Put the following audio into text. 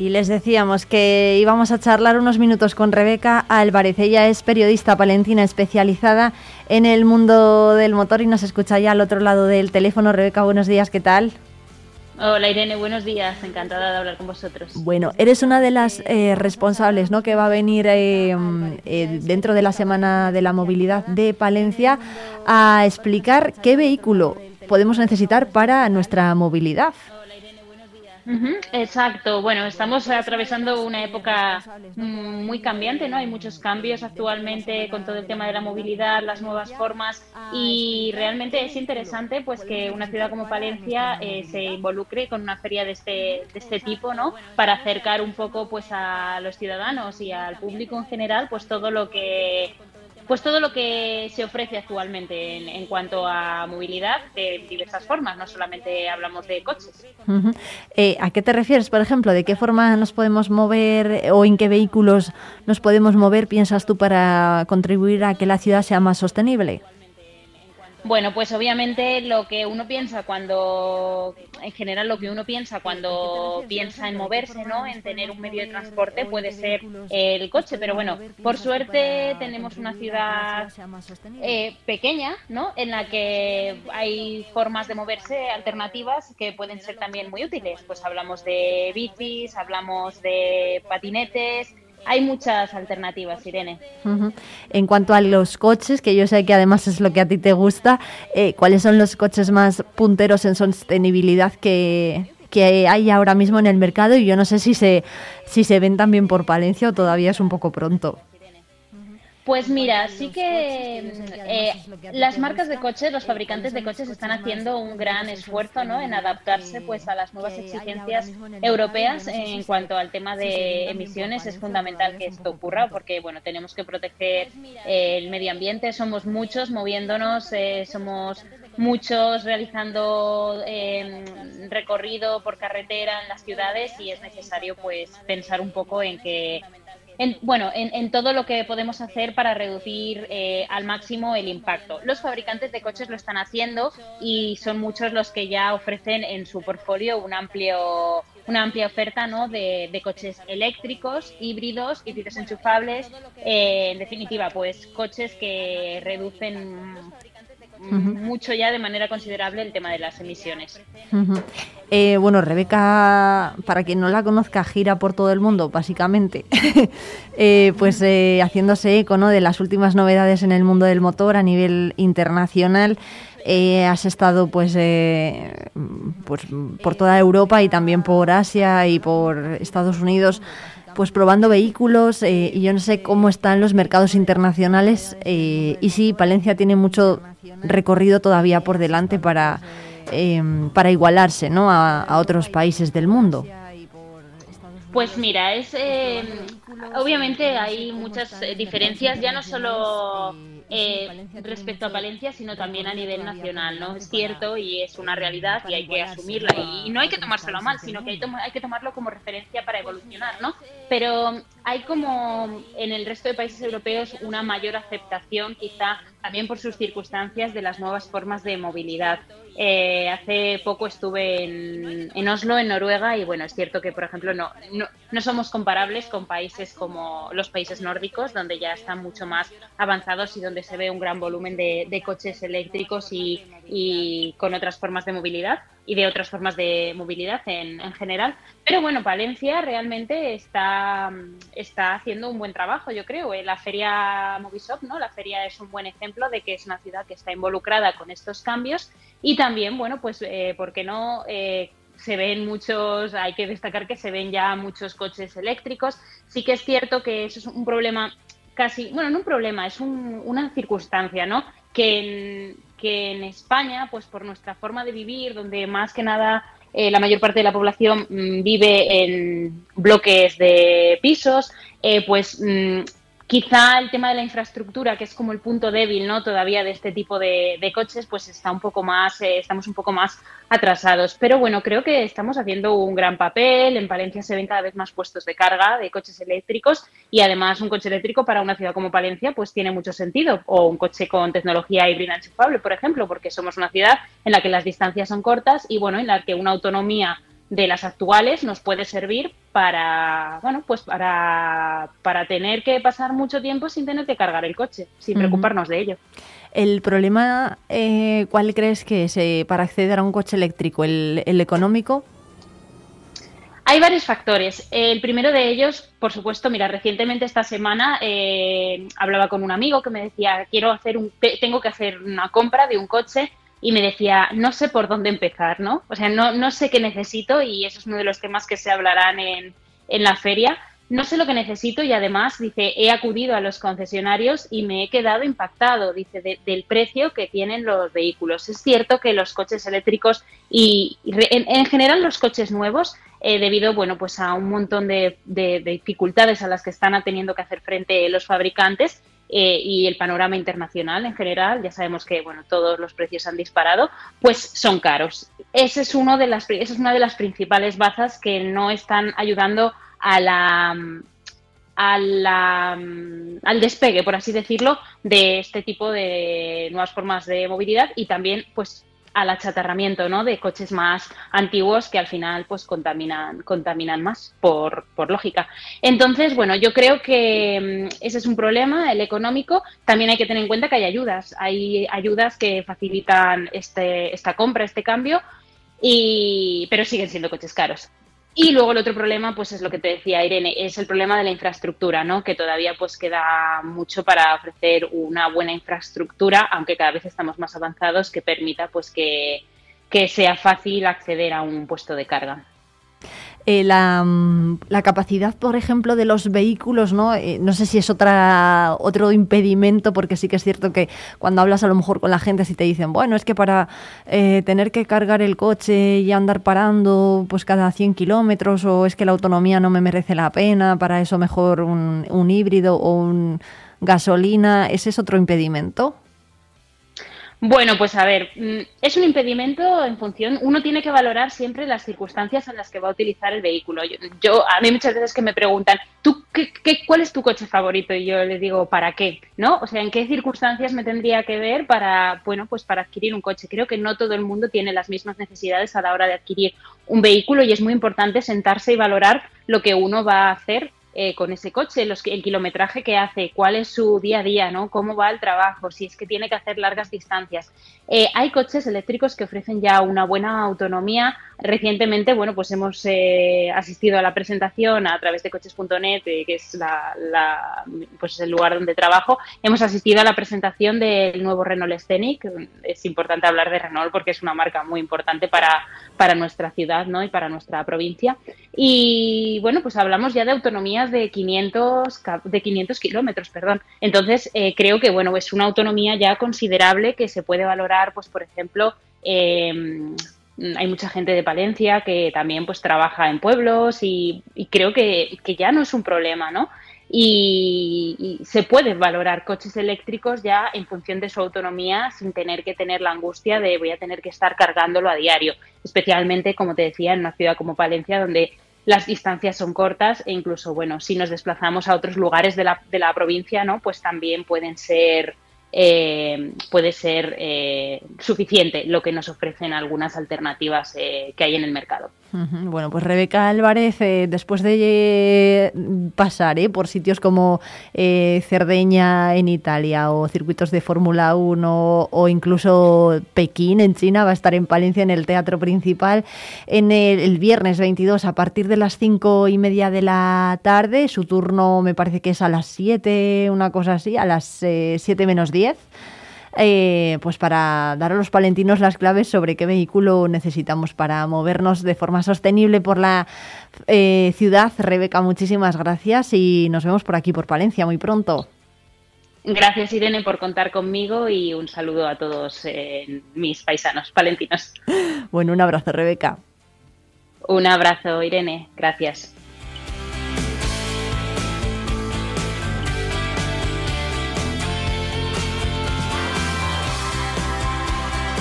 Y les decíamos que íbamos a charlar unos minutos con Rebeca Álvarez. Ella es periodista palentina especializada en el mundo del motor y nos escucha ya al otro lado del teléfono. Rebeca, buenos días, ¿qué tal? Hola Irene, buenos días, encantada de hablar con vosotros. Bueno, eres una de las eh, responsables ¿no? que va a venir eh, eh, dentro de la Semana de la Movilidad de Palencia a explicar qué vehículo podemos necesitar para nuestra movilidad exacto. Bueno, estamos atravesando una época mm, muy cambiante, ¿no? Hay muchos cambios actualmente con todo el tema de la movilidad, las nuevas formas y realmente es interesante pues que una ciudad como Palencia eh, se involucre con una feria de este, de este tipo, ¿no? Para acercar un poco pues a los ciudadanos y al público en general pues todo lo que pues todo lo que se ofrece actualmente en, cuanto a movilidad de diversas formas, no solamente hablamos de coches. Eh, ¿A qué te refieres, por ejemplo? ¿De qué forma nos podemos mover o en qué vehículos nos podemos mover, piensas tú, para contribuir a que la ciudad sea más sostenible? Bueno, pues obviamente lo que uno piensa cuando, en general lo que uno piensa cuando piensa en moverse, ¿no? En tener un medio de transporte puede ser el coche, pero bueno, por suerte tenemos una ciudad eh, pequeña, ¿no? En la que hay formas de moverse alternativas que pueden ser también muy útiles. Pues hablamos de bicis, hablamos de patinetes, hay muchas alternativas, Irene. En cuanto a los coches, que yo sé que además es lo que a ti te gusta, eh, ¿cuáles son los coches más punteros en sostenibilidad que, que hay ahora mismo en el mercado? Y yo no sé si se, si se ven también por Palencia o todavía es un poco pronto. Pues mira, sí que eh, las marcas de coches, los fabricantes de coches están haciendo un gran esfuerzo ¿no? en adaptarse pues a las nuevas exigencias europeas en cuanto al tema de emisiones. Es fundamental que esto ocurra porque bueno tenemos que proteger eh, el medio ambiente. Somos muchos moviéndonos, eh, somos muchos realizando recorrido por carretera en las ciudades y es necesario pues pensar un poco en que en, bueno, en, todo lo que podemos hacer para reducir eh, al máximo el impacto. Los fabricantes de coches lo están haciendo y son muchos los que ya ofrecen en su portfolio un amplio una amplia oferta ¿no? de, coches eléctricos, híbridos, híbridos enchufables, eh, en definitiva, pues coches que reducen mucho ya de manera considerable el tema de las emisiones. Eh, bueno, Rebeca, para quien no la conozca, gira por todo el mundo, básicamente, eh, pues eh, haciéndose eco ¿no? de las últimas novedades en el mundo del motor a nivel internacional. has estado pues, pues por toda Europa y también por Asia y por Estados Unidos pues probando vehículos y yo no sé cómo están los mercados internacionales y sí, Palencia tiene mucho recorrido todavía por delante para, em, para igualarse ¿no? a, otros países del mundo. Pues mira, es em, obviamente hay muchas eh, diferencias, ya no solo eh, respecto a Palencia, sino también a nivel nacional, ¿no? Es cierto y es una realidad y hay que asumirla y, no hay que tomárselo a mal, sino que hay, hay, que tomarlo como referencia para evolucionar, ¿no? Pero hay como en el resto de países europeos una mayor aceptación, quizá también por sus circunstancias, de las nuevas formas de movilidad. Eh, hace poco estuve en, en, Oslo, en Noruega, y bueno, es cierto que, por ejemplo, no, no, no, somos comparables con países como los países nórdicos, donde ya están mucho más avanzados y donde se ve un gran volumen de, coches eléctricos y, con otras formas de movilidad y de otras formas de movilidad en, en, general. Pero bueno, Valencia realmente está, está haciendo un buen trabajo, yo creo. La feria Movishop, ¿no? La feria es un buen ejemplo de que es una ciudad que está involucrada con estos cambios y también, bueno, pues, eh, ¿por qué no? Eh, se ven muchos, hay que destacar que se ven ya muchos coches eléctricos. Sí que es cierto que eso es un problema casi, bueno, no un problema, es una circunstancia, ¿no? Que que en España, pues por nuestra forma de vivir, donde más que nada eh, la mayor parte de la población mm, vive en bloques de pisos, eh, pues mm, Quizá el tema de la infraestructura, que es como el punto débil, ¿no? Todavía de este tipo de, coches, pues está un poco más, eh, estamos un poco más atrasados. Pero bueno, creo que estamos haciendo un gran papel. En Palencia se ven cada vez más puestos de carga de coches eléctricos y además un coche eléctrico para una ciudad como Palencia, pues tiene mucho sentido. O un coche con tecnología híbrida enchufable, por ejemplo, porque somos una ciudad en la que las distancias son cortas y bueno, en la que una autonomía de las actuales nos puede servir para, bueno, pues para, para tener que pasar mucho tiempo sin tener que cargar el coche, sin preocuparnos de ello. ¿El problema eh, cuál crees que es eh, para acceder a un coche eléctrico? ¿El, económico? Hay varios factores. El primero de ellos, por supuesto, mira, recientemente esta semana eh, hablaba con un amigo que me decía, quiero hacer un, tengo que hacer una compra de un coche y me decía, no sé por dónde empezar, ¿no? O sea, no, no sé qué necesito y eso es uno de los temas que se hablarán en, en la feria no sé lo que necesito y además, dice, he acudido a los concesionarios y me he quedado impactado, dice, del precio que tienen los vehículos. Es cierto que los coches eléctricos y, en, general los coches nuevos, eh, debido, bueno, pues a un montón de, dificultades a las que están teniendo que hacer frente los fabricantes, eh, y el panorama internacional en general, ya sabemos que bueno, todos los precios han disparado, pues son caros. Ese es uno de las, esa es una de las principales bazas que no están ayudando a la, a la, al despegue, por así decirlo, de este tipo de nuevas formas de movilidad y también, pues, al achatarramiento ¿no? de coches más antiguos que al final pues contaminan, contaminan más por, por lógica. Entonces, bueno, yo creo que mm, ese es un problema, el económico. También hay que tener en cuenta que hay ayudas. Hay ayudas que facilitan este, esta compra, este cambio, y, pero siguen siendo coches caros. Y luego el otro problema, pues es lo que te decía Irene, es el problema de la infraestructura, ¿no? Que todavía pues queda mucho para ofrecer una buena infraestructura, aunque cada vez estamos más avanzados, que permita pues que, que sea fácil acceder a un puesto de carga. Eh, mm, la, capacidad, por ejemplo, de los vehículos, ¿no? Eh, no sé si es otra, otro impedimento, porque sí que es cierto que cuando hablas a lo mejor con la gente, si te dicen, bueno, es que para eh, tener que cargar el coche y andar parando pues cada 100 kilómetros, o es que la autonomía no me merece la pena, para eso mejor un, un híbrido o un gasolina, ¿ese es otro impedimento? Bueno, pues a ver, mm, es un impedimento en función, uno tiene que valorar siempre las circunstancias en las que va a utilizar el vehículo. Yo, a mí muchas veces que me preguntan, ¿tú qué, cuál es tu coche favorito? Y yo les digo, ¿para qué? ¿No? O sea, ¿en qué circunstancias me tendría que ver para, bueno, pues para adquirir un coche? Creo que no todo el mundo tiene las mismas necesidades a la hora de adquirir un vehículo y es muy importante sentarse y valorar lo que uno va a hacer eh, con ese coche, los, el kilometraje que hace, cuál es su día a día, ¿no? cómo va el trabajo, si es que tiene que hacer largas distancias. Eh, hay coches eléctricos que ofrecen ya una buena autonomía. Recientemente, bueno, pues hemos eh, asistido a la presentación a través de coches.net, que es la, pues el lugar donde trabajo. Hemos asistido a la presentación del nuevo Renault Scenic. Es importante hablar de Renault porque es una marca muy importante para, para nuestra ciudad ¿no? y para nuestra provincia. Y bueno, pues hablamos ya de de 500, de 500 kilómetros, perdón. Entonces, eh, creo que bueno, es una autonomía ya considerable que se puede valorar, pues por ejemplo, eh, hay mucha gente de Palencia que también pues trabaja en pueblos y, creo que, que, ya no es un problema, ¿no? y, se pueden valorar coches eléctricos ya en función de su autonomía sin tener que tener la angustia de voy a tener que estar cargándolo a diario, especialmente, como te decía, en una ciudad como Palencia donde las distancias son cortas e incluso, bueno, si nos desplazamos a otros lugares de la, de la provincia, ¿no? Pues también pueden ser eh, puede ser eh, suficiente lo que nos ofrecen algunas alternativas eh, que hay en el mercado. Bueno, pues Rebeca Álvarez, después de pasar por sitios como Cerdeña en Italia o circuitos de Fórmula 1 o incluso Pekín en China, va a estar en Palencia en el Teatro Principal en el, viernes 22 a partir de las cinco y media de la tarde. Su turno me parece que es a las 7, una cosa así, a las 7 menos 10 eh, pues para dar a los palentinos las claves sobre qué vehículo necesitamos para movernos de forma sostenible por la eh, ciudad. Rebeca, muchísimas gracias y nos vemos por aquí, por Palencia, muy pronto. Gracias, Irene, por contar conmigo y un saludo a todos eh, mis paisanos palentinos. Bueno, un abrazo, Rebeca. Un abrazo, Irene. Gracias.